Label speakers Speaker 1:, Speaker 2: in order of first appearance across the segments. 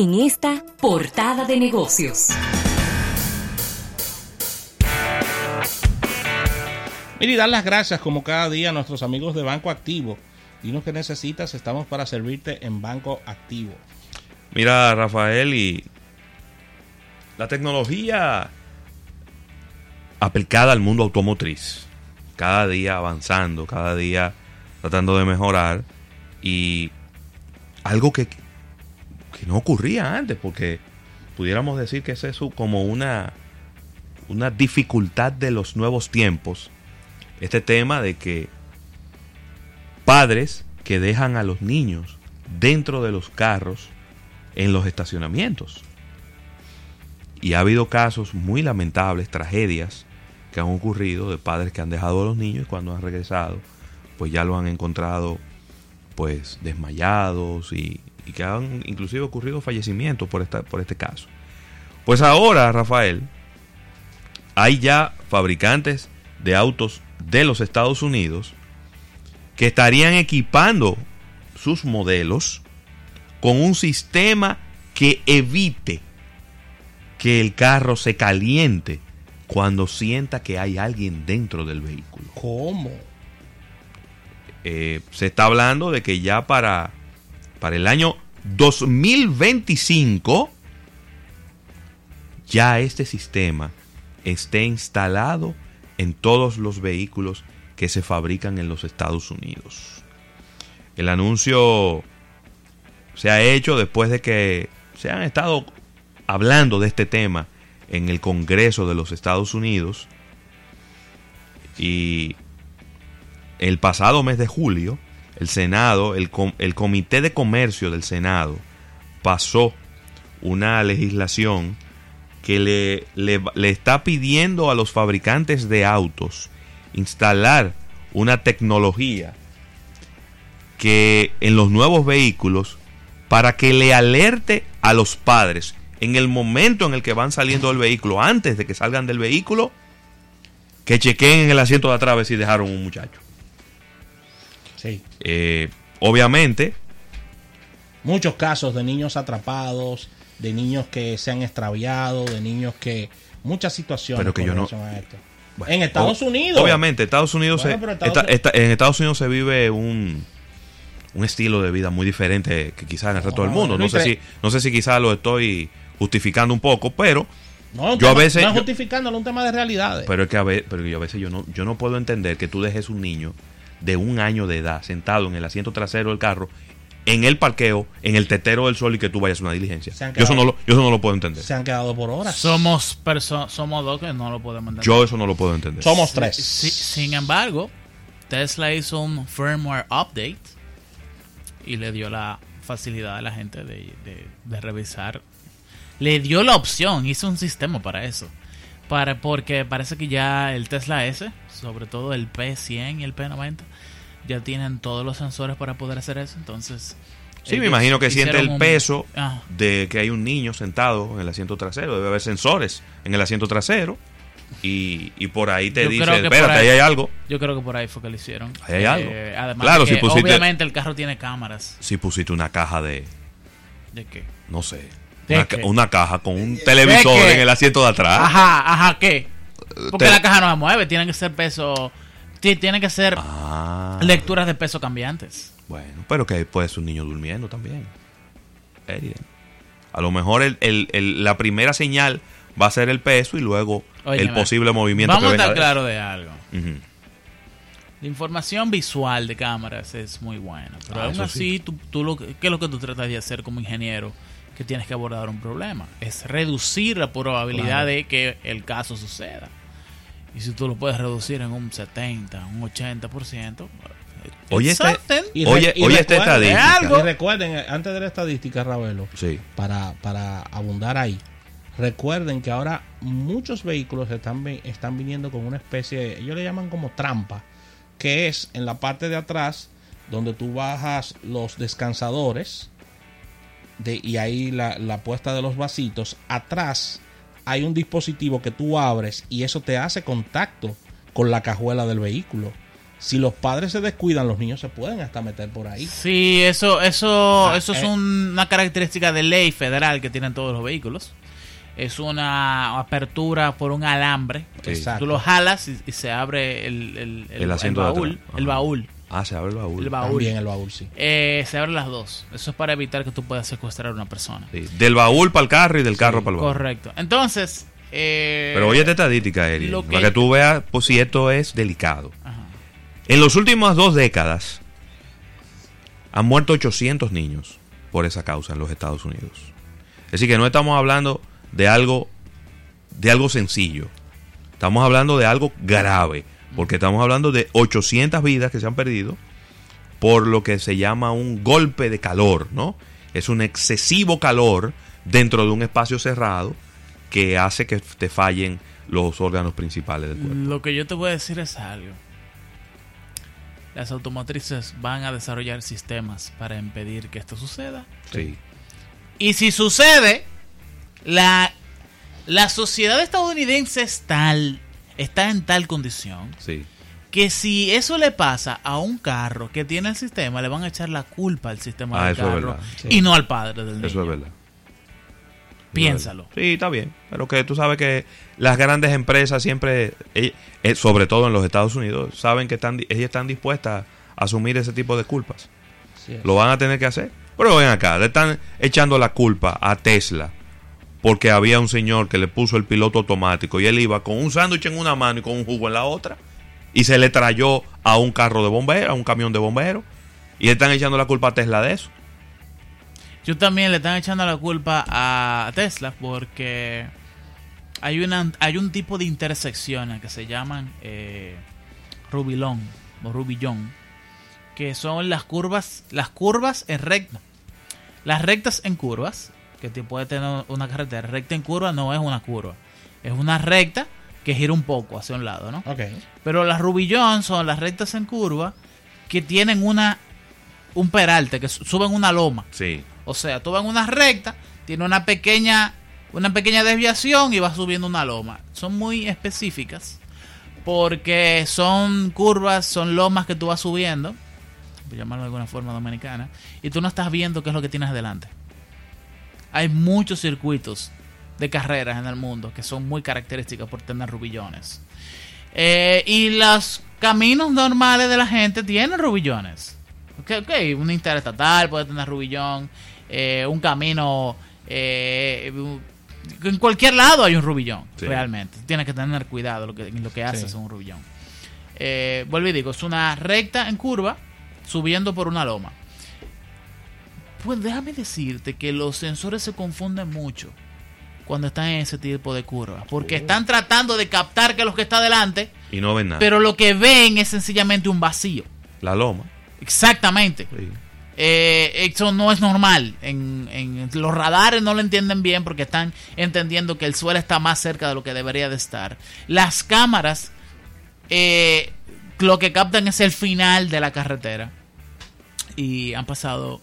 Speaker 1: en esta portada de negocios.
Speaker 2: Mira, y dar las gracias como cada día a nuestros amigos de Banco Activo. Dinos que necesitas, estamos para servirte en Banco Activo.
Speaker 3: Mira, Rafael, y la tecnología aplicada al mundo automotriz, cada día avanzando, cada día tratando de mejorar, y algo que, que no ocurría antes, porque pudiéramos decir que es como una, una dificultad de los nuevos tiempos, este tema de que padres que dejan a los niños dentro de los carros en los estacionamientos. Y ha habido casos muy lamentables, tragedias que han ocurrido de padres que han dejado a los niños y cuando han regresado, pues ya lo han encontrado pues desmayados y, y que han inclusive ocurrido fallecimientos por, esta, por este caso. Pues ahora, Rafael, hay ya fabricantes de autos de los Estados Unidos que estarían equipando sus modelos con un sistema que evite que el carro se caliente cuando sienta que hay alguien dentro del vehículo.
Speaker 2: ¿Cómo?
Speaker 3: Eh, se está hablando de que ya para, para el año 2025 ya este sistema esté instalado en todos los vehículos que se fabrican en los Estados Unidos. El anuncio se ha hecho después de que se han estado hablando de este tema en el Congreso de los Estados Unidos y el pasado mes de julio el Senado, el, el Comité de Comercio del Senado pasó una legislación que le, está pidiendo a los fabricantes de autos instalar una tecnología que en los nuevos vehículos para que le alerte a los padres en el momento en el que van saliendo del vehículo, antes de que salgan del vehículo, que chequeen en el asiento de atrás si dejaron un muchacho.
Speaker 2: Sí.
Speaker 3: Eh, obviamente.
Speaker 2: Muchos casos de niños atrapados, de niños que se han extraviado, de niños que. Muchas situaciones.
Speaker 3: Pero que yo no.
Speaker 2: Bueno, en Estados Unidos.
Speaker 3: Obviamente, Estados Unidos bueno, se, Estados... En Estados Unidos se vive un, un estilo de vida muy diferente que quizás en el resto del mundo. No sé si, no sé si quizás lo estoy justificando un poco, pero
Speaker 2: no, yo tema, a veces no es justificándolo, un tema de realidades.
Speaker 3: Pero es que a veces, pero yo a veces yo no, yo no puedo entender que tú dejes un niño de un año de edad sentado en el asiento trasero del carro en el parqueo, en el tetero del sol y que tú vayas a una diligencia.
Speaker 2: Quedado,
Speaker 3: yo, eso no lo, yo eso no lo puedo entender.
Speaker 2: Se han quedado por horas.
Speaker 4: Somos somos dos que no lo podemos entender.
Speaker 3: Yo eso no lo puedo entender.
Speaker 2: Somos tres.
Speaker 4: Sin embargo, Tesla hizo un firmware update y le dio la facilidad a la gente de, de, de revisar. Le dio la opción, hizo un sistema para eso. Para, porque parece que ya el Tesla S, sobre todo el P100 y el P90, ya tienen todos los sensores para poder hacer eso. Entonces,
Speaker 3: sí, me imagino que siente el peso un... ah. de que hay un niño sentado en el asiento trasero. Debe haber sensores en el asiento trasero. Y, y por ahí te
Speaker 4: Yo
Speaker 3: dice, espérate, ahí hay algo.
Speaker 4: Yo creo que por ahí fue que lo hicieron.
Speaker 3: Ahí hay algo.
Speaker 4: Eh, además,
Speaker 3: Claro,
Speaker 4: de que
Speaker 3: si pusiste-
Speaker 4: obviamente el carro tiene cámaras.
Speaker 3: Si pusiste una caja de,
Speaker 4: ¿De qué?
Speaker 3: no sé,
Speaker 4: ¿De
Speaker 3: una,
Speaker 4: qué?
Speaker 3: ca- una caja con un televisor en el asiento de atrás.
Speaker 4: Ajá, ajá, ¿qué? Porque
Speaker 3: Te-
Speaker 4: la caja no se mueve, tienen que ser peso. ti- Tienen que ser
Speaker 3: Ah,
Speaker 4: lecturas de peso cambiantes.
Speaker 3: bueno, pero que puede ser un niño durmiendo también. A lo mejor el, el- el- la primera señal va a ser el peso y luego el posible movimiento
Speaker 4: Vamos a
Speaker 3: que venga
Speaker 4: estar
Speaker 3: de-
Speaker 4: claro de algo. La información visual de cámaras es muy buena. Pero
Speaker 3: Ah,
Speaker 4: aún así,
Speaker 3: sí.
Speaker 4: tú, tú lo, ¿qué es lo que tú tratas de hacer como ingeniero? Que tienes que abordar un problema. Es reducir la probabilidad
Speaker 2: Claro.
Speaker 4: de que el caso suceda. Y si tú lo puedes reducir en un 70, un 80%, it's
Speaker 3: Oye, este-.
Speaker 2: Y
Speaker 3: Oye,
Speaker 2: y
Speaker 3: oye esta
Speaker 2: recuerden-
Speaker 3: estadística.
Speaker 4: algo.
Speaker 2: Y recuerden, eh, antes de la estadística, Ravelo,
Speaker 3: Sí.
Speaker 2: para, para abundar ahí, recuerden que ahora muchos vehículos están, están viniendo con una especie, ellos le llaman como trampa, que es en la parte de atrás donde tú bajas los descansadores de, y ahí la, la puesta de los vasitos, atrás hay un dispositivo que tú abres y eso te hace contacto con la cajuela del vehículo. si los padres se descuidan, los niños se pueden hasta meter por ahí.
Speaker 4: Sí, eso, eso,
Speaker 2: Ah,
Speaker 4: eso es
Speaker 2: eh.
Speaker 4: un- una característica de ley federal que tienen todos los vehículos. Es una apertura por un alambre.
Speaker 3: Sí.
Speaker 2: Exacto.
Speaker 4: Tú lo jalas y, y se abre el, el, el- baúl. El
Speaker 3: Ajá.
Speaker 4: baúl.
Speaker 3: Ah, se abre el baúl.
Speaker 4: El baúl.
Speaker 2: También el baúl, sí.
Speaker 4: Eh, se abren las dos. Eso es para evitar que tú puedas secuestrar a una persona.
Speaker 3: Sí, Del baúl para el carro y del carro para el baúl.
Speaker 4: Correcto. Entonces, eh,
Speaker 3: Pero oye esta estadística, Eri,
Speaker 4: que-
Speaker 3: para que tú veas pues, si esto es delicado.
Speaker 4: Ajá.
Speaker 3: En las últimas dos décadas han muerto 800 niños por esa causa en los Estados Unidos. Es decir, que no estamos hablando de algo, de algo sencillo. Estamos hablando de algo grave. Porque estamos hablando de 800 vidas que se han perdido por lo que se llama un golpe de calor, ¿no? Es un excesivo calor dentro de un espacio cerrado que hace que te fallen los órganos principales del cuerpo.
Speaker 4: Lo que yo te voy a decir es algo. Las automotrices van a desarrollar sistemas para impedir que esto suceda.
Speaker 3: Sí.
Speaker 4: Y si sucede, la, la sociedad estadounidense es tal, está en tal condición
Speaker 3: Sí.
Speaker 4: que si eso le pasa a un carro que tiene el sistema, le van a echar la culpa al sistema
Speaker 3: Ah,
Speaker 4: del
Speaker 3: eso es
Speaker 4: carro.
Speaker 2: Sí.
Speaker 4: y no al padre del niño.
Speaker 3: Eso es verdad.
Speaker 4: Piénsalo.
Speaker 3: Sí, está bien. Pero que tú sabes que las grandes empresas siempre, eh, eh, sobre todo en los Estados Unidos, saben que están, ellas están dispuestas a asumir ese tipo de culpas.
Speaker 2: Sí.
Speaker 3: Lo van a tener que hacer. Pero ven acá, le están echando la culpa a Tesla porque había un señor que le puso el piloto automático y él iba con un sándwich en una mano y con un jugo en la otra y se le trayó a un carro de bomberos, a un camión de bomberos y le están echando la culpa a Tesla de eso.
Speaker 4: Yo también le están echando la culpa a Tesla porque hay una hay un tipo de intersecciones que se llaman eh, rubilón o rubillón que son las curvas las curvas en recta las rectas en curvas que te puede tener una carretera recta en curva no es una curva es una recta que gira un poco hacia un lado no
Speaker 2: Ok.
Speaker 4: pero las rubillón son las rectas en curva que tienen una un peralte que su- suben una loma
Speaker 3: Sí.
Speaker 4: o sea, tú vas en una recta, tiene una pequeña, una pequeña desviación y vas subiendo una loma. Son muy específicas porque son curvas, son lomas que tú vas subiendo, por llamarlo de alguna forma dominicana, y tú no estás viendo qué es lo que tienes adelante. Hay muchos circuitos de carreras en el mundo que son muy característicos por tener rubillones. Eh, y los caminos normales de la gente tienen rubillones. Ok, ok, un interestatal puede tener rubillón, eh, un camino, eh, en cualquier lado hay un rubillón,
Speaker 3: Sí.
Speaker 4: realmente. Tienes que tener cuidado lo que, en lo que haces
Speaker 2: Sí.
Speaker 4: en un rubillón. Vuelvo y digo, es una recta en curva subiendo por una loma. Pues déjame decirte que los sensores se confunden mucho cuando están en ese tipo de curvas, porque están tratando de captar que lo que está adelante,
Speaker 3: Y no ven nada.
Speaker 4: pero lo que ven es sencillamente un vacío.
Speaker 3: la loma.
Speaker 4: Exactamente.
Speaker 3: Sí.
Speaker 4: Eh, eso no es normal. En, en- los radares no lo entienden bien porque están entendiendo que el suelo está más cerca de lo que debería de estar. Las cámaras eh, lo que captan es el final de la carretera. Y han pasado,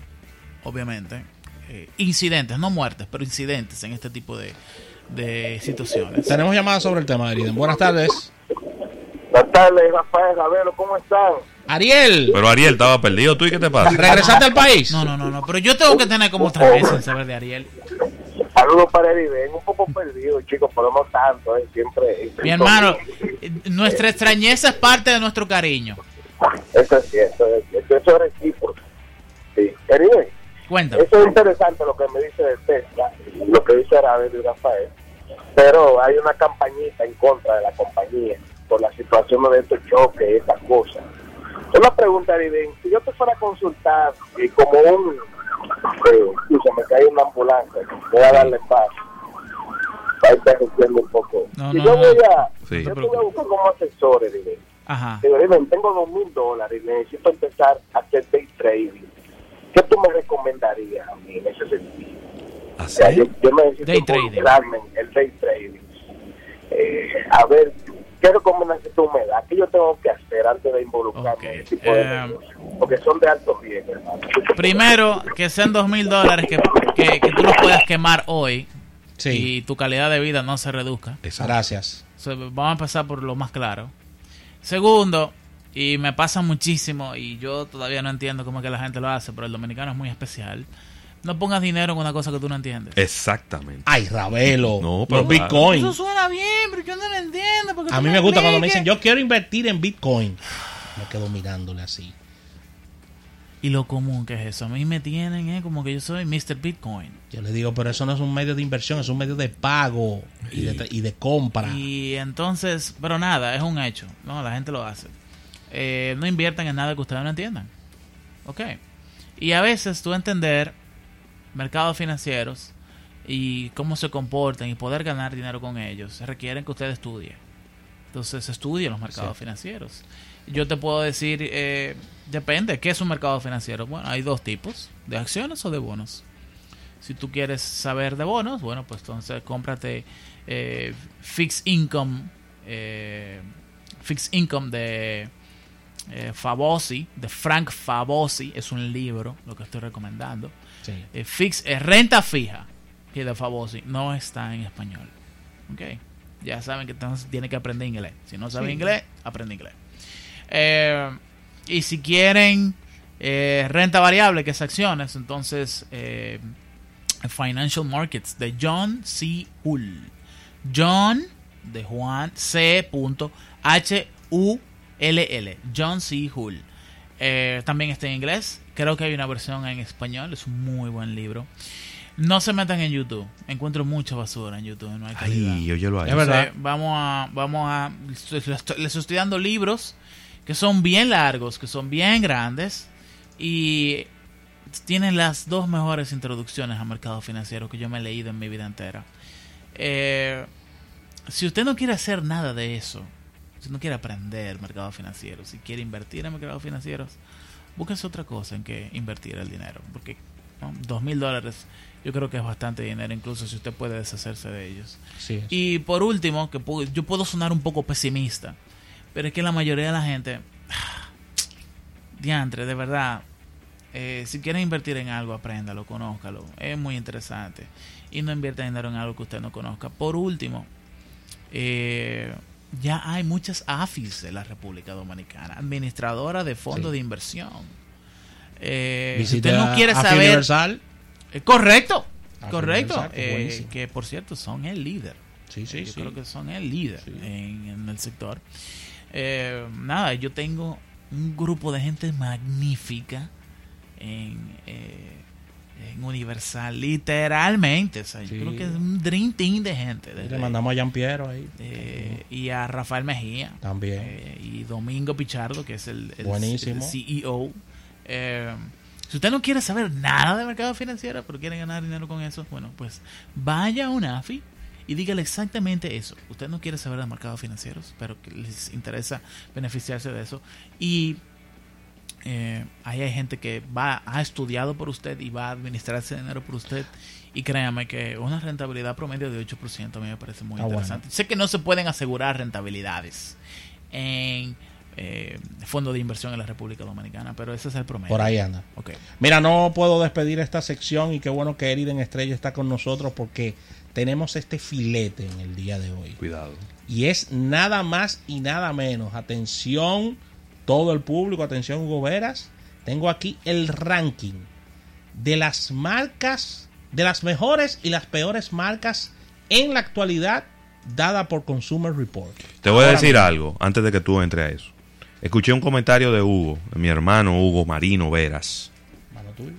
Speaker 4: obviamente, eh, incidentes, no muertes, pero incidentes en este tipo de, de situaciones.
Speaker 2: Tenemos llamadas sobre el tema, Eriden. Buenas tardes.
Speaker 5: Buenas tardes, Rafael Ravelo, ¿cómo están?
Speaker 2: Ariel,
Speaker 3: Pero Ariel estaba perdido. ¿Tú y qué te pasa?
Speaker 2: ¿regresaste al país?
Speaker 4: No, no, no, no, pero yo tengo que tener como tres meses en saber de Ariel.
Speaker 5: Saludos para Eriden, un poco perdido, chicos, pero no tanto, ¿eh? siempre.
Speaker 4: Mi hermano, eh, nuestra extrañeza es parte de nuestro cariño.
Speaker 5: Eso es cierto, eso es cierto, eso es recíproco. Sí. Eriden,
Speaker 4: Cuéntame.
Speaker 5: eso es interesante lo que me dice de Tesla, lo que dice Ravelo y Rafael, pero hay una campañita en contra de la compañía por la situación de estos choques y estas cosas. Una pregunta, Eriden, si yo te fuera a consultar y como un... Eh, escúchame, que hay una ambulancia, voy a darle paso. Ahí está un poco.
Speaker 4: No,
Speaker 5: si
Speaker 4: no,
Speaker 5: yo
Speaker 4: no.
Speaker 5: voy a...
Speaker 3: Sí.
Speaker 5: Yo te voy a buscar como asesor, Eriden.
Speaker 4: Ajá.
Speaker 5: Digo, tengo dos mil dólares y necesito empezar a hacer day trading. ¿Qué tú me recomendarías a mí en ese sentido? O sea, yo,
Speaker 3: ¿Así?
Speaker 5: yo necesito
Speaker 4: Day trading.
Speaker 5: en el day trading. Eh, a ver, ¿qué recomendación tú me das? ¿Qué yo tengo que hacer antes de involucrarme
Speaker 4: Ok,
Speaker 5: en ese tipo de
Speaker 4: eh?
Speaker 5: Porque son de alto riesgo, hermano.
Speaker 4: Primero, que sean dos mil dólares que, que, que tú los puedas quemar hoy
Speaker 2: Sí.
Speaker 4: y tu calidad de vida no se reduzca.
Speaker 3: Exacto.
Speaker 2: Gracias.
Speaker 4: Vamos a empezar por lo más claro. Segundo, Y me pasa muchísimo y yo todavía no entiendo cómo es que la gente lo hace, pero el dominicano es muy especial. No pongas dinero en una cosa que tú no entiendes.
Speaker 3: Exactamente.
Speaker 2: Ay, Ravelo.
Speaker 3: No, pero
Speaker 2: los. Bitcoin.
Speaker 4: Eso suena bien, pero yo no lo entiendo. porque
Speaker 2: A mí me gusta cuando me dicen, yo quiero invertir en Bitcoin. Me quedo mirándole así.
Speaker 4: Y lo común que es eso. A mí me tienen, eh, como que yo soy Mr. Bitcoin.
Speaker 2: Yo le digo, pero eso no es un medio de inversión, es un medio de pago y de, y de compra.
Speaker 4: Y entonces, pero nada, es un hecho. No, la gente lo hace. Eh, no inviertan en nada que ustedes no entiendan. Ok. Y a veces tú entender mercados financieros y cómo se comportan y poder ganar dinero con ellos requieren que usted estudie. Entonces estudie los mercados
Speaker 2: Sí.
Speaker 4: financieros. Yo te puedo decir, eh, depende, ¿qué es un mercado financiero? Bueno, hay dos tipos, de acciones o de bonos. Si tú quieres saber de bonos, bueno, pues entonces cómprate eh, Fixed Income, eh, Fixed Income de eh, Favosi, de Frank Favosi, es un libro, lo que estoy recomendando.
Speaker 2: Sí.
Speaker 4: Eh, fix, eh, renta fija, que de Favosi, no está en español. Ok, ya saben que entonces tiene que aprender inglés. Si no sabe
Speaker 2: Sí.
Speaker 4: inglés, aprende inglés. Eh, y si quieren renta variable, que es acciones, entonces Financial Markets de John C. Hull. John de Juan C. H. U. L. L. John C. Hull. Eh, también está en inglés. Creo que hay una versión en español. Es un muy buen libro. No se metan en YouTube. Encuentro mucha basura en YouTube. No hay calidad.
Speaker 3: Ay, óyelo ahí.
Speaker 2: Es verdad.
Speaker 4: Vamos a, vamos a, les estoy, les estoy dando libros que son bien largos, que son bien grandes y tienen las dos mejores introducciones al mercado financiero que yo me he leído en mi vida entera. Eh, si usted no quiere hacer nada de eso, si no quiere aprender mercado financiero, si quiere invertir en mercados financieros, búsquese otra cosa en que invertir el dinero, porque dos mil dólares yo creo que es bastante dinero, incluso si usted puede deshacerse de ellos.
Speaker 2: Sí.
Speaker 4: Y por último, que yo puedo sonar un poco pesimista, pero es que la mayoría de la gente, diantre, de verdad, eh, si quieren invertir en algo, apréndalo, conózcalo, es muy interesante. Y no invierta dinero en algo que usted no conozca. Por último, eh, ya hay muchas AFIS de la República Dominicana, administradora de fondos
Speaker 2: Sí.
Speaker 4: de inversión. Eh, si usted no quiere saber...
Speaker 2: Universal.
Speaker 4: Eh, correcto, correcto.
Speaker 2: Universal, que
Speaker 4: Eh, que por cierto son el líder.
Speaker 2: Sí, sí,
Speaker 4: Yo
Speaker 2: sí.
Speaker 4: creo que son el líder
Speaker 2: Sí.
Speaker 4: en, en el sector. Eh, nada, yo tengo un grupo de gente magnífica en, eh, en Universal, literalmente. O sea, yo creo que es un dream team de gente.
Speaker 2: Le mandamos a Jean Piero ahí.
Speaker 4: eh, y a Rafael Mejía.
Speaker 2: También.
Speaker 4: Eh, y Domingo Pichardo, que es el, el-
Speaker 2: Buenísimo.
Speaker 4: el CEO. Eh, si usted no quiere saber nada de mercado financiero, pero quiere ganar dinero con eso, bueno, pues vaya a una AFI y dígale exactamente eso. Usted no quiere saber de mercados financieros, pero que les interesa beneficiarse de eso. Y eh, ahí hay gente que va ha estudiado por usted y va a administrarse dinero por usted. Y créame que una rentabilidad promedio de 8% a mí me parece muy
Speaker 2: Ah, bueno.
Speaker 4: interesante. Sé que no se pueden asegurar rentabilidades en eh, fondos de inversión en la República Dominicana, pero ese es el promedio.
Speaker 2: Por ahí anda.
Speaker 4: Ok.
Speaker 2: Mira, no puedo despedir esta sección y qué bueno que Eriden Estrella está con nosotros porque tenemos este filete en el día de hoy.
Speaker 3: Cuidado.
Speaker 2: Y es nada más y nada menos. Atención, todo el público, atención, Hugo Veras. Tengo aquí el ranking de las marcas, de las mejores y las peores marcas en la actualidad dada por Consumer Report.
Speaker 3: Te voy a decir
Speaker 2: mismo.
Speaker 3: algo antes de que tú entres a eso. Escuché un comentario de Hugo, de mi hermano Hugo Marino Veras,
Speaker 2: Mano tuya.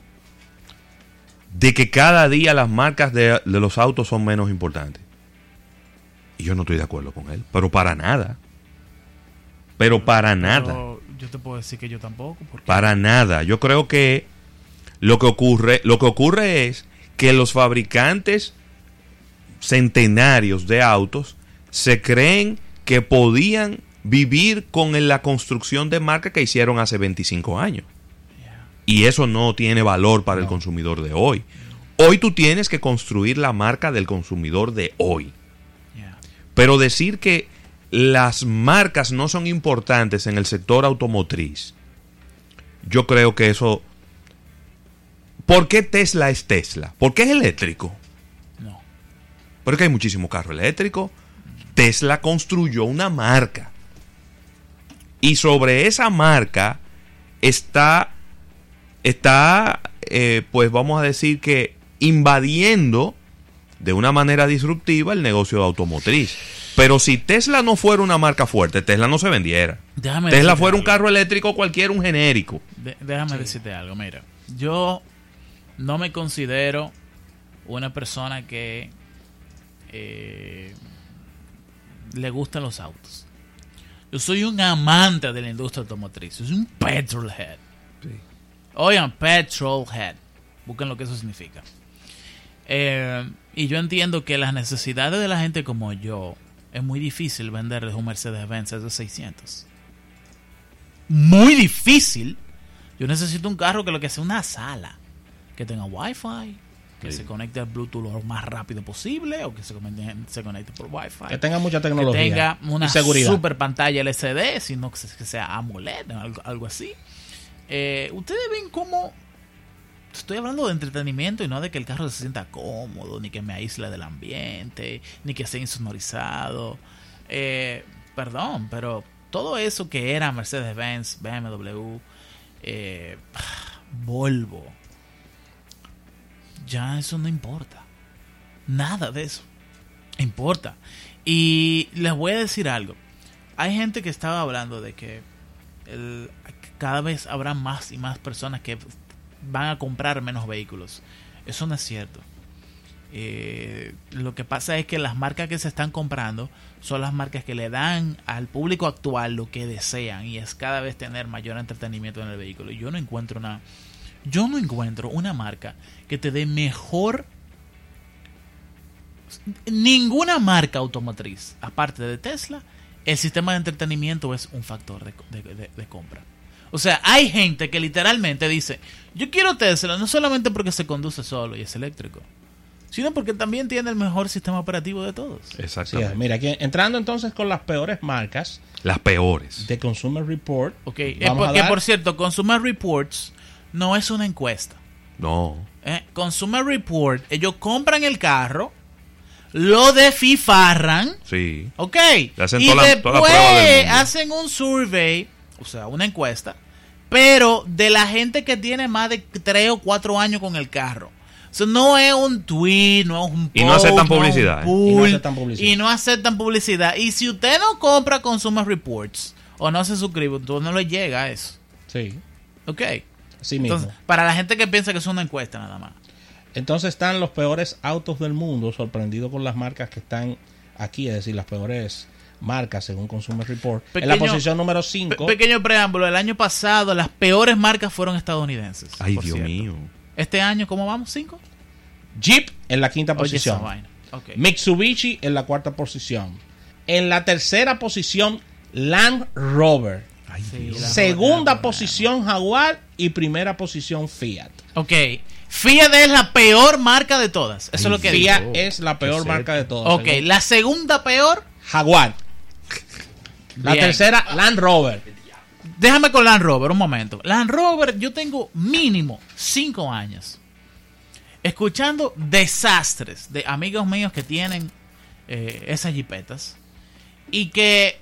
Speaker 3: de que cada día las marcas de, de los autos son menos importantes. Y yo no estoy de acuerdo con él, pero para nada. Pero para nada.
Speaker 4: Pero yo te puedo decir que yo tampoco. Porque
Speaker 3: Para nada. Yo creo que lo que ocurre, lo que ocurre es que los fabricantes centenarios de autos se creen que podían vivir con la construcción de marca que hicieron hace 25 años. Y eso no tiene valor para el consumidor de hoy. Hoy tú tienes que construir la marca del consumidor de hoy. Pero decir que las marcas no son importantes en el sector automotriz, yo creo que eso... ¿Por qué Tesla es Tesla? ¿Por qué es eléctrico?
Speaker 4: No.
Speaker 3: Porque hay muchísimo carro eléctrico. Tesla construyó una marca. Y sobre esa marca está, está eh, pues vamos a decir que invadiendo de una manera disruptiva el negocio de automotriz. Pero si Tesla no fuera una marca fuerte, Tesla no se vendiera.
Speaker 4: Déjame
Speaker 3: Tesla fuera un carro eléctrico cualquiera, un genérico.
Speaker 4: De- déjame decirte algo, mira. Yo no me considero una persona que eh, le gustan los autos. Yo soy un amante de la industria automotriz. Soy un petrolhead. Oigan, petrolhead. Busquen lo que eso significa. Eh, y yo entiendo que las necesidades de la gente como yo es muy difícil venderles un Mercedes-Benz de 600. Muy difícil. Yo necesito un carro que lo que sea una sala, que tenga wifi, que
Speaker 3: Sí.
Speaker 4: se conecte al Bluetooth lo más rápido posible o que se conecte, se conecte por wifi.
Speaker 2: Que tenga mucha
Speaker 4: Que
Speaker 2: tecnología.
Speaker 4: tenga una
Speaker 2: y seguridad.
Speaker 4: super pantalla LCD, sino que que sea AMOLED, algo, algo así. Eh, Ustedes ven cómo estoy hablando de entretenimiento y no de que el carro se sienta cómodo, ni que me aísle del ambiente, ni que sea insonorizado. Eh, perdón, pero todo eso que era Mercedes-Benz, BMW, eh, Volvo, ya eso no importa. Nada de eso importa. Y les voy a decir algo. Hay gente que estaba hablando de que cada vez habrá más y más personas que van a comprar menos vehículos. Eso no es cierto. Eh, lo que pasa es que las marcas que se están comprando son las marcas que le dan al público actual lo que desean y es cada vez tener mayor entretenimiento en el vehículo. Yo no encuentro una yo no encuentro una marca que te dé mejor ninguna marca automotriz, aparte de Tesla, el sistema de entretenimiento es un factor de, compra. O sea, hay gente que literalmente dice, yo quiero Tesla no solamente porque se conduce solo y es eléctrico, sino porque también tiene el mejor sistema operativo de todos.
Speaker 2: Sí,
Speaker 3: Exactamente.
Speaker 2: mira, aquí, entrando entonces con las peores marcas
Speaker 3: Las peores.
Speaker 2: de Consumer Report.
Speaker 4: Ok, porque
Speaker 2: dar-
Speaker 4: por cierto, Consumer Reports no es una encuesta.
Speaker 3: No.
Speaker 4: ¿eh? Consumer Report, ellos compran el carro, lo defifarran,
Speaker 3: Sí.
Speaker 4: Ok.
Speaker 3: Le hacen
Speaker 4: y
Speaker 3: toda la-
Speaker 4: después
Speaker 3: toda la prueba del mundo.
Speaker 4: hacen un survey, o sea, una encuesta, pero de la gente que tiene más de 3 o 4 años con el carro. O sea, no es un tweet, no es un
Speaker 3: Y no
Speaker 4: post,
Speaker 3: aceptan publicidad, ¿eh?
Speaker 2: Y no aceptan publicidad.
Speaker 4: Y no aceptan publicidad. Y si usted no compra Consumer Reports o no se suscribe, entonces no le llega a eso.
Speaker 2: Sí,
Speaker 4: Ok.
Speaker 2: mismo.
Speaker 4: Entonces, para la gente que piensa que es una encuesta nada más.
Speaker 2: Entonces están los peores autos del mundo, sorprendido con las marcas que están aquí, es decir, las peores marcas según Consumer Report. en la posición número
Speaker 4: Pe-
Speaker 2: 5,
Speaker 4: pequeño preámbulo, el año pasado las peores marcas fueron estadounidenses.
Speaker 3: Ay,
Speaker 4: por
Speaker 3: Dios
Speaker 4: cierto.
Speaker 3: mío.
Speaker 4: Este año, ¿cómo vamos? ¿Cinco?
Speaker 2: Jeep en la quinta
Speaker 4: Oye,
Speaker 2: posición,
Speaker 4: esa vaina. Ok.
Speaker 2: Mitsubishi en la cuarta posición. En la tercera posición, Land Rover.
Speaker 3: Ay,
Speaker 4: Sí,
Speaker 2: Segunda
Speaker 4: Rover,
Speaker 2: posición, Jaguar. Y primera posición, Fiat.
Speaker 4: Ok. Fiat es la peor marca de todas. Eso es lo que digo.
Speaker 2: Fiat es la peor marca de todas.
Speaker 4: Ok,
Speaker 2: según
Speaker 4: la segunda peor.
Speaker 2: Jaguar. La
Speaker 4: Bien.
Speaker 2: tercera, Land Rover.
Speaker 4: Déjame con Land Rover un momento. Land Rover, yo tengo mínimo cinco años escuchando desastres de amigos míos que tienen eh, esas jipetas y que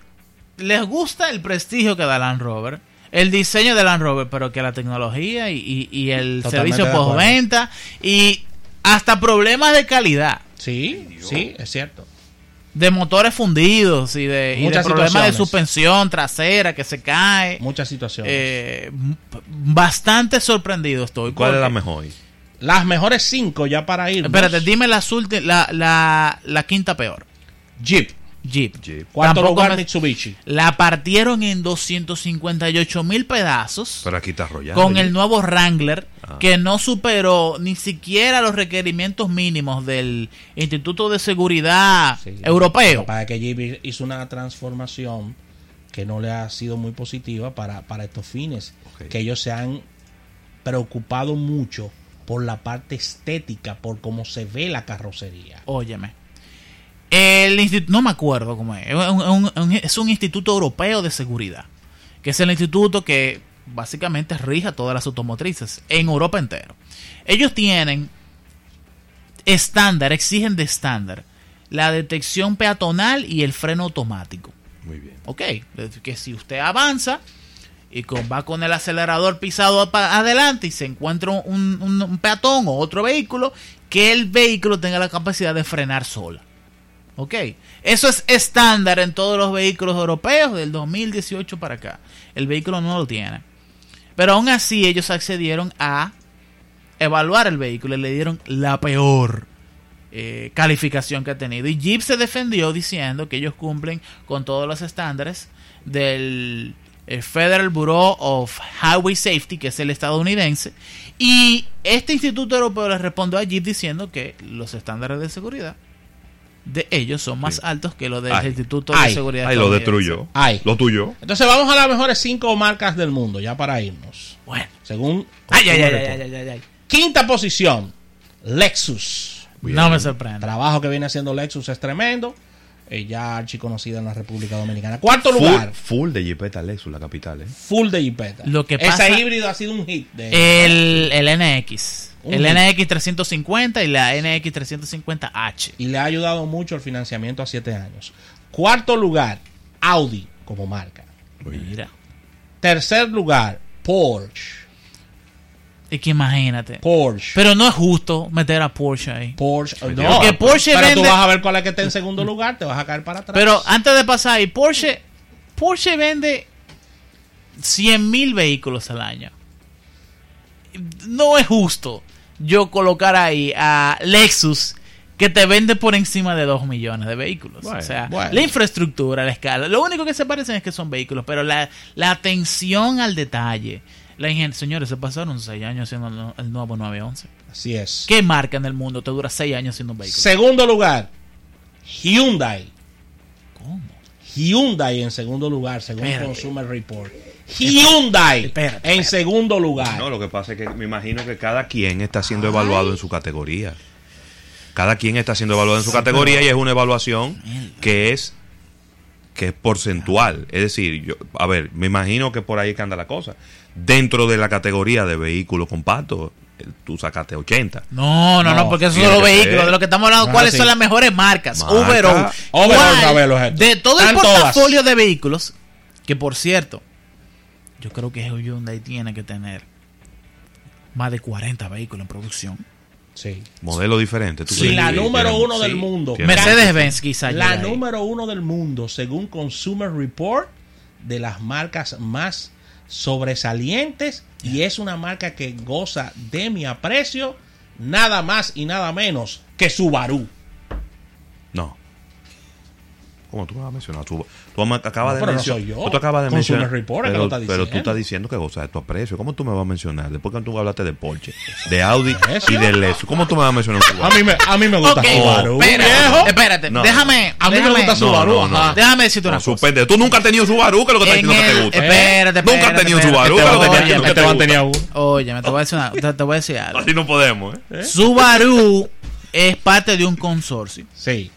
Speaker 4: les gusta el prestigio que da Land Rover, el diseño de Land Rover, pero que la tecnología y, y- y el
Speaker 2: Totalmente
Speaker 4: servicio postventa y hasta problemas de calidad.
Speaker 2: Sí, sí, es cierto.
Speaker 4: De motores fundidos y de, y de
Speaker 2: Muchas
Speaker 4: problemas de suspensión trasera que se cae.
Speaker 2: Muchas situaciones.
Speaker 4: Eh, bastante sorprendido estoy.
Speaker 3: ¿Cuál es la mejor?
Speaker 2: Las mejores cinco ya para ir.
Speaker 4: Espérate, dime las la, la, la quinta peor.
Speaker 2: Jeep.
Speaker 4: Jeep.
Speaker 3: Jeep.
Speaker 2: Cuarto
Speaker 4: Tampoco
Speaker 2: lugar,
Speaker 4: me-
Speaker 2: Mitsubishi.
Speaker 4: La partieron en 258 mil pedazos
Speaker 3: Pero aquí está Royal.
Speaker 4: con el nuevo Wrangler
Speaker 3: Ah.
Speaker 4: que no superó ni siquiera los requerimientos mínimos del Instituto de Seguridad
Speaker 2: Sí.
Speaker 4: Europeo.
Speaker 2: Para que Jeep hizo una transformación que no le ha sido muy positiva para, para estos fines. Que ellos se han preocupado mucho por la parte estética, por cómo se ve la carrocería.
Speaker 4: Óyeme. El instituto, no me acuerdo cómo es. Es un, es un instituto europeo de seguridad. Que es el instituto que básicamente rige a todas las automotrices en Europa entero. Ellos tienen estándar, exigen de estándar la detección peatonal y el freno automático.
Speaker 3: Muy bien.
Speaker 4: Ok, que si usted avanza y con, va con el acelerador pisado adelante y se encuentra un, un- un peatón o otro vehículo, que el vehículo tenga la capacidad de frenar sola. Ok, eso es estándar en todos los vehículos europeos del 2018 para acá. El vehículo no lo tiene. Pero aún así ellos accedieron a evaluar el vehículo y le dieron la peor eh, calificación que ha tenido. Y Jeep se defendió diciendo que ellos cumplen con todos los estándares del eh, Federal Bureau of Highway Safety, que es el estadounidense. Y este instituto europeo le respondió a Jeep diciendo que los estándares de seguridad de ellos son más
Speaker 3: Sí.
Speaker 4: altos que los del
Speaker 3: Ay.
Speaker 4: Instituto
Speaker 2: Ay.
Speaker 4: de Seguridad.
Speaker 3: Ahí lo destruyó.
Speaker 2: Ay.
Speaker 3: Lo tuyo.
Speaker 2: Entonces vamos a las mejores cinco marcas del mundo, ya para irnos.
Speaker 4: Bueno.
Speaker 2: Según
Speaker 4: Ay, ay, ay, ay, ay, ay, ay.
Speaker 2: Quinta posición, Lexus.
Speaker 3: Bien.
Speaker 4: No me sorprende.
Speaker 2: El trabajo que viene haciendo Lexus es tremendo. Eh, ya archiconocida en la República Dominicana. Cuarto
Speaker 3: Full,
Speaker 2: lugar,
Speaker 3: full de Jeepeta Lexus, la capital, ¿eh?
Speaker 2: full de Jeepeta.
Speaker 4: Lo que pasa-
Speaker 2: Ese híbrido ha sido un hit. De,
Speaker 4: El, el NX. El
Speaker 2: hit.
Speaker 4: NX 350 y la NX 350H.
Speaker 2: y le ha ayudado mucho el financiamiento a siete años. Cuarto lugar, Audi como marca.
Speaker 4: Mira.
Speaker 2: Tercer lugar, Porsche.
Speaker 4: Es que imagínate.
Speaker 2: Porsche.
Speaker 4: Pero no es justo meter a Porsche ahí.
Speaker 2: Porsche.
Speaker 3: Porque
Speaker 2: No,
Speaker 4: Porsche
Speaker 2: pero tú vas a ver cuál es que está en segundo lugar, te vas a caer para atrás.
Speaker 4: Pero antes de pasar ahí, Porsche, Porsche vende 100 mil vehículos al año. No es justo yo colocar ahí a Lexus que te vende por encima de 2 millones de vehículos.
Speaker 3: Bueno,
Speaker 4: o sea,
Speaker 2: bueno.
Speaker 4: la infraestructura, la escala. Lo único que se parecen es que son vehículos, pero la, la atención al detalle. La Señores, se pasaron 6 años haciendo el nuevo 911.
Speaker 2: Así es.
Speaker 4: ¿Qué marca en el mundo te dura 6 años siendo un vehículo?
Speaker 2: Segundo lugar, Hyundai.
Speaker 4: ¿Cómo?
Speaker 2: Hyundai en segundo lugar, según
Speaker 4: Espérate.
Speaker 2: Consumer Report. Hyundai
Speaker 4: Espérate,
Speaker 2: en
Speaker 4: espérate.
Speaker 2: segundo lugar.
Speaker 3: No, lo que pasa es que me imagino que cada quien está siendo evaluado en su categoría. Cada quien está siendo evaluado en su categoría y es una evaluación que es que es porcentual. Es decir, yo, a ver, me imagino que por ahí que anda la cosa. Dentro de la categoría de vehículos compactos, eh, tú sacaste 80.
Speaker 4: No, no, no,
Speaker 2: No,
Speaker 4: porque esos son los vehículos
Speaker 3: ser.
Speaker 4: de lo que estamos hablando.
Speaker 2: No,
Speaker 4: ¿Cuáles
Speaker 2: sí.
Speaker 4: son las mejores marcas?
Speaker 3: Marca.
Speaker 4: Overall.
Speaker 2: Overall,
Speaker 4: ¿Cuál
Speaker 2: sabe los jefes.
Speaker 4: De todo el
Speaker 2: todas.
Speaker 4: portafolio de vehículos, que por cierto, yo creo que Hyundai tiene que tener más de 40 vehículos en producción.
Speaker 2: Sí.
Speaker 3: Modelo diferente. ¿tú
Speaker 2: Sí, la
Speaker 3: que
Speaker 2: número
Speaker 3: tienen-
Speaker 2: uno del
Speaker 3: sí,
Speaker 2: mundo.
Speaker 4: Mercedes-Benz quizá
Speaker 2: La
Speaker 4: ahí.
Speaker 2: número uno del mundo, según Consumer Report, de las marcas más sobresalientes. Y es una marca que goza de mi aprecio, nada más y nada menos que Subaru.
Speaker 3: No. ¿Cómo tú me vas a mencionar? Tú, tú me acabas
Speaker 2: No,
Speaker 3: de
Speaker 2: no
Speaker 3: mencionar. Tú acabas de
Speaker 2: Consumer
Speaker 3: mencionar.
Speaker 2: Report
Speaker 3: pero,
Speaker 2: lo está
Speaker 3: pero tú estás diciendo que goza de tu aprecio. ¿Cómo tú me vas a mencionar? Después que tú hablaste de Porsche, de Audi
Speaker 2: Eso.
Speaker 3: y de Lexus. ¿Cómo tú me vas a mencionar un
Speaker 2: A mí me, a mí me gusta
Speaker 4: Ok,
Speaker 2: Subaru.
Speaker 4: espérate,
Speaker 2: viejo.
Speaker 4: espérate,
Speaker 3: No.
Speaker 4: déjame.
Speaker 2: A mí me gusta Subaru.
Speaker 3: no, no.
Speaker 2: ajá.
Speaker 4: Déjame decirte una
Speaker 3: No,
Speaker 4: cosa.
Speaker 3: suspende. Tú nunca has tenido Subaru, que es lo que estás
Speaker 4: En
Speaker 3: diciendo que te gusta.
Speaker 4: espérate,
Speaker 3: Nunca has
Speaker 4: espérate,
Speaker 3: tenido
Speaker 4: espérate.
Speaker 3: Subaru, que es lo que te gusta.
Speaker 2: tenía uno.
Speaker 4: Oye, me te voy a decir, una- te, te voy a decir algo.
Speaker 3: Así no podemos, ¿eh?
Speaker 4: Subaru es parte de un consorcio.
Speaker 2: Sí.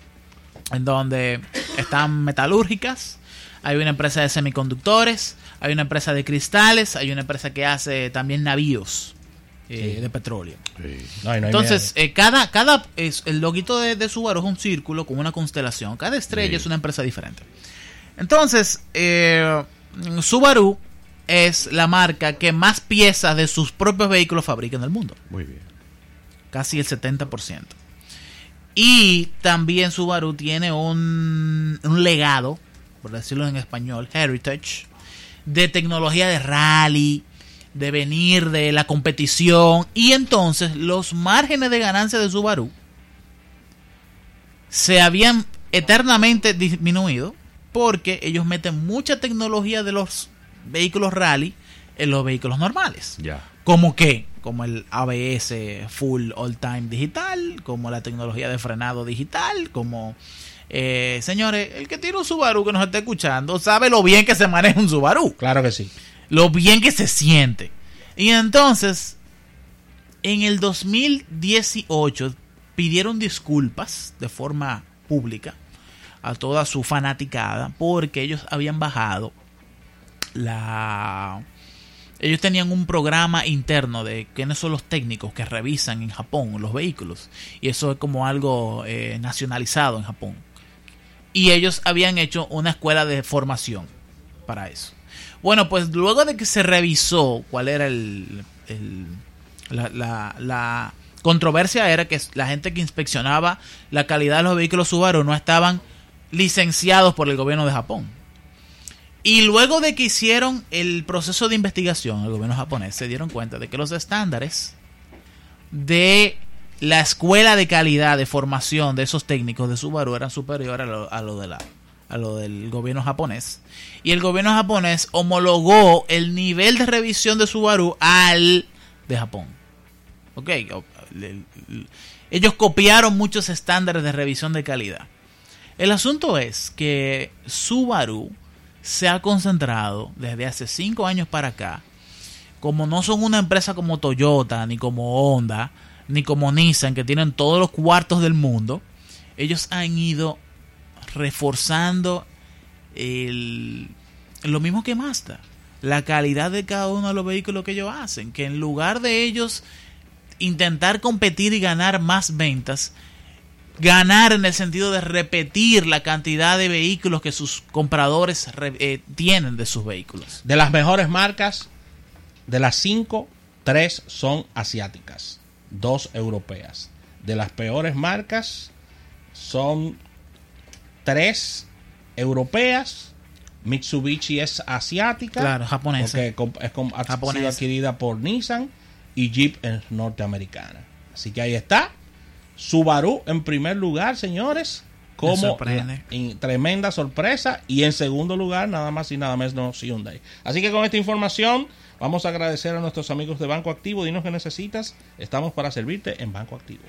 Speaker 4: en donde están metalúrgicas, hay una empresa de semiconductores, hay una empresa de cristales, hay una empresa que hace también navíos eh, de petróleo.
Speaker 2: No, no
Speaker 4: Entonces, eh, cada, cada es, el loguito de, de Subaru es un círculo con una constelación. Cada estrella
Speaker 3: Sí.
Speaker 4: es una empresa diferente. Entonces, eh, Subaru es la marca que más piezas de sus propios vehículos fabrica en el mundo
Speaker 3: Muy bien.
Speaker 4: casi el 70%. Y también Subaru tiene un, un legado, por decirlo en español, heritage, de tecnología de rally, de venir de la competición. Y entonces los márgenes de ganancia de Subaru se habían eternamente disminuido porque ellos meten mucha tecnología de los vehículos rally en los vehículos normales.
Speaker 3: Ya.
Speaker 4: ¿Como qué? Como el ABS Full All Time Digital, como la tecnología de frenado digital, como... eh, señores, el que tiene un Subaru que nos está escuchando sabe lo bien que se maneja un Subaru,
Speaker 2: Claro que sí.
Speaker 4: lo bien que se siente. Y entonces, en el 2018 pidieron disculpas de forma pública a toda su fanaticada porque ellos habían bajado la ellos tenían un programa interno de quiénes son los técnicos que revisan en Japón los vehículos y eso es como algo eh, nacionalizado en Japón y ellos habían hecho una escuela de formación para eso. Bueno, pues luego de que se revisó cuál era el, la- la controversia era que la gente que inspeccionaba la calidad de los vehículos Subaru no estaban licenciados por el gobierno de Japón. Y luego de que hicieron el proceso de investigación, el gobierno japonés se dieron cuenta de que los estándares de la escuela de calidad de formación de esos técnicos de Subaru eran superiores a lo, a lo de la a lo del gobierno japonés. Y el gobierno japonés homologó el nivel de revisión de Subaru al de Japón. Ok ellos copiaron muchos estándares de revisión de calidad. El asunto es que Subaru se ha concentrado desde hace cinco años para acá como no son una empresa como Toyota, ni como Honda, ni como Nissan, que tienen todos los cuartos del mundo, ellos han ido reforzando el, lo mismo que Mazda, la calidad de cada uno de los vehículos que ellos hacen, que en lugar de ellos intentar competir y ganar más ventas, ganar en el sentido de repetir la cantidad de vehículos que sus compradores re- eh, tienen de sus vehículos.
Speaker 2: De las mejores marcas, de las cinco, tres son asiáticas, dos europeas. De las peores marcas, son tres europeas. Mitsubishi es asiática.
Speaker 4: Claro, japonesa.
Speaker 2: es ha sido adquirida por Nissan. Y Jeep es norteamericana. Así que ahí está. Subaru en primer lugar, señores. Como en tremenda sorpresa. Y en segundo lugar, nada más y nada menos Hyundai. Así que con esta información, vamos a agradecer a nuestros amigos de Banco Activo. Dinos que necesitas. Estamos para servirte en Banco Activo.